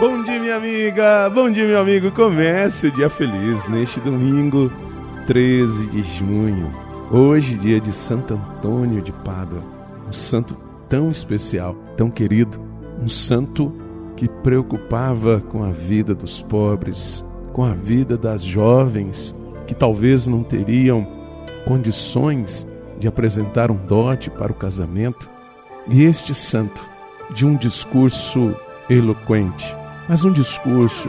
Bom dia, minha amiga! Bom dia, meu amigo! Comece o dia feliz neste domingo, 13 de junho. Hoje, dia de Santo Antônio de Pádua. Um santo tão especial, tão querido. Um santo que preocupava com a vida dos pobres, com a vida das jovens que talvez não teriam condições de apresentar um dote para o casamento. E este santo, de um discurso eloquente, mas um discurso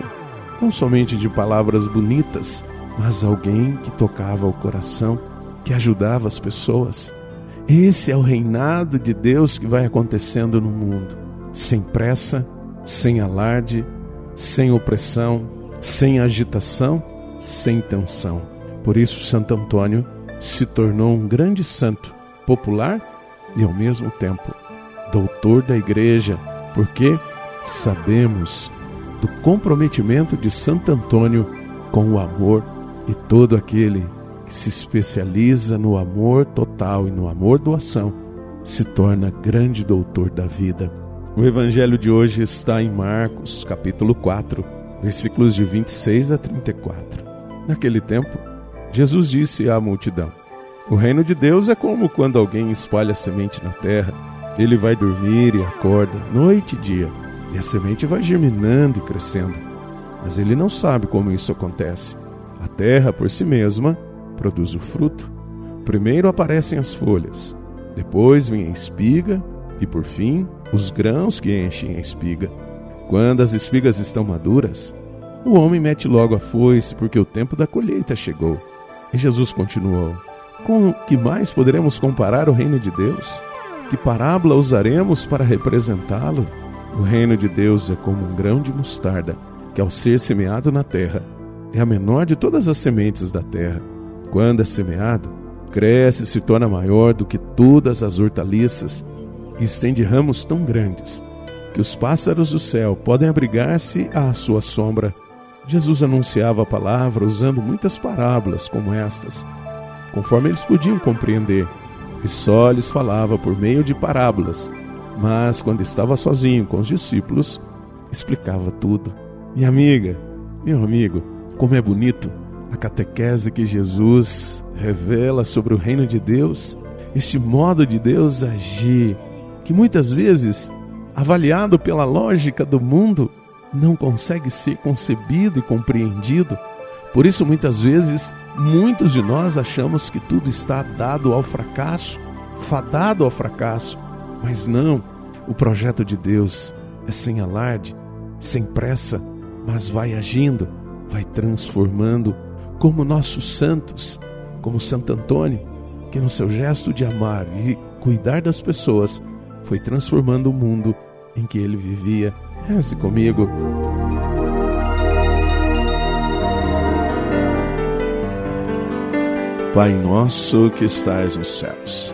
não somente de palavras bonitas, mas alguém que tocava o coração, que ajudava as pessoas. Esse é o reinado de Deus que vai acontecendo no mundo, sem pressa, sem alarde, sem opressão, sem agitação, sem tensão. Por isso, Santo Antônio se tornou um grande santo, popular e ao mesmo tempo doutor da igreja, porque sabemos do comprometimento de Santo Antônio com o amor e todo aquele que se especializa no amor total e no amor doação se torna grande doutor da vida. O evangelho de hoje está em Marcos, capítulo 4, versículos de 26 a 34. Naquele tempo, Jesus disse à multidão: O reino de Deus é como quando alguém espalha semente na terra. Ele vai dormir e acorda, noite e dia e a semente vai germinando e crescendo. Mas ele não sabe como isso acontece. A terra, por si mesma, produz o fruto. Primeiro aparecem as folhas, depois vem a espiga e, por fim, os grãos que enchem a espiga. Quando as espigas estão maduras, o homem mete logo a foice, porque o tempo da colheita chegou. E Jesus continuou: Com que mais poderemos comparar o reino de Deus? Que parábola usaremos para representá-lo? O reino de Deus é como um grão de mostarda, que ao ser semeado na terra, é a menor de todas as sementes da terra. Quando é semeado, cresce e se torna maior do que todas as hortaliças e estende ramos tão grandes que os pássaros do céu podem abrigar-se à sua sombra. Jesus anunciava a palavra usando muitas parábolas como estas, conforme eles podiam compreender, e só lhes falava por meio de parábolas mas quando estava sozinho com os discípulos, explicava tudo. Minha amiga, meu amigo, como é bonito a catequese que Jesus revela sobre o reino de Deus, este modo de Deus agir, que muitas vezes, avaliado pela lógica do mundo, não consegue ser concebido e compreendido. Por isso, muitas vezes, muitos de nós achamos que tudo está dado ao fracasso, fadado ao fracasso. Mas não, o projeto de Deus é sem alarde, sem pressa, mas vai agindo, vai transformando, como nossos santos, como Santo Antônio, que no seu gesto de amar e cuidar das pessoas foi transformando o mundo em que ele vivia. Reze comigo. Pai nosso que estais nos céus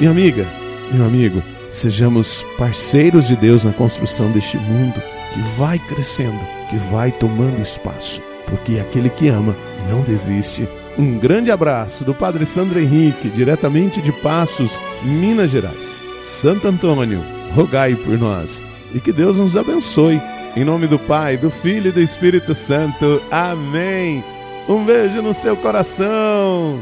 Minha amiga, meu amigo, sejamos parceiros de Deus na construção deste mundo que vai crescendo, que vai tomando espaço, porque aquele que ama não desiste. Um grande abraço do Padre Sandro Henrique, diretamente de Passos, Minas Gerais. Santo Antônio, rogai por nós e que Deus nos abençoe. Em nome do Pai, do Filho e do Espírito Santo. Amém. Um beijo no seu coração.